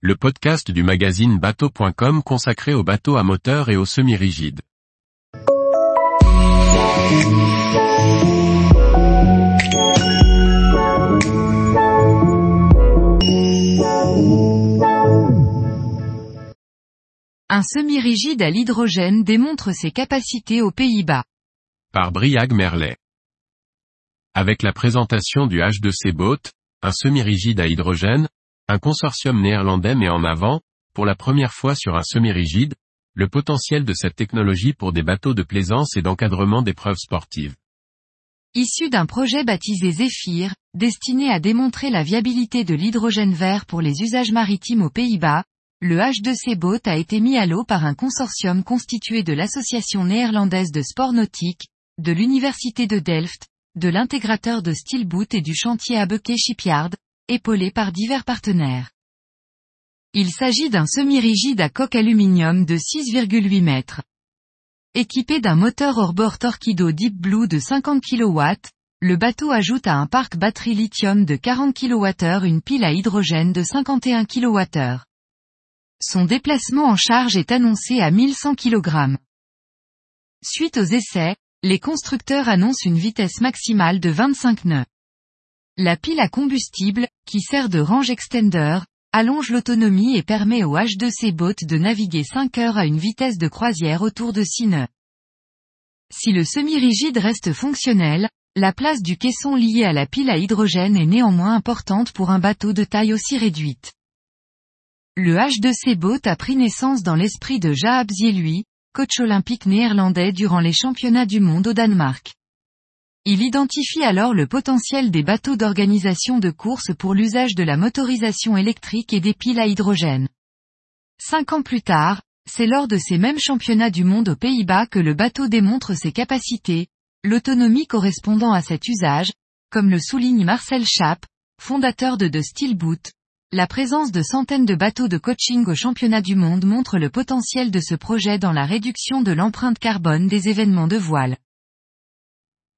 le podcast du magazine bateau.com consacré aux bateaux à moteur et aux semi-rigides. Un semi-rigide à l'hydrogène démontre ses capacités aux Pays-Bas. Par Briag Merlet. Avec la présentation du H2C Boat, un semi-rigide à hydrogène, un consortium néerlandais met en avant, pour la première fois sur un semi-rigide, le potentiel de cette technologie pour des bateaux de plaisance et d'encadrement d'épreuves sportives. Issu d'un projet baptisé Zephyr, destiné à démontrer la viabilité de l'hydrogène vert pour les usages maritimes aux Pays-Bas, le H2C Boat a été mis à l'eau par un consortium constitué de l'Association néerlandaise de sport nautique, de l'Université de Delft, de l'intégrateur de Steelboot et du chantier Abeke Shipyard, épaulé par divers partenaires. Il s'agit d'un semi-rigide à coque aluminium de 6,8 mètres. Équipé d'un moteur hors-bord Torquido Deep Blue de 50 kW, le bateau ajoute à un parc batterie lithium de 40 kWh une pile à hydrogène de 51 kWh. Son déplacement en charge est annoncé à 1100 kg. Suite aux essais, les constructeurs annoncent une vitesse maximale de 25 nœuds. La pile à combustible, qui sert de range extender, allonge l'autonomie et permet au H2C Boat de naviguer 5 heures à une vitesse de croisière autour de 6 nœuds. Si le semi-rigide reste fonctionnel, la place du caisson lié à la pile à hydrogène est néanmoins importante pour un bateau de taille aussi réduite. Le H2C Boat a pris naissance dans l'esprit de Jaap Zieluy, coach olympique néerlandais durant les championnats du monde au Danemark. Il identifie alors le potentiel des bateaux d'organisation de course pour l'usage de la motorisation électrique et des piles à hydrogène. Cinq ans plus tard, c'est lors de ces mêmes championnats du monde aux Pays-Bas que le bateau démontre ses capacités, l'autonomie correspondant à cet usage, comme le souligne Marcel Schaap, fondateur de The Steelboot. La présence de centaines de bateaux de coaching au championnat du monde montre le potentiel de ce projet dans la réduction de l'empreinte carbone des événements de voile.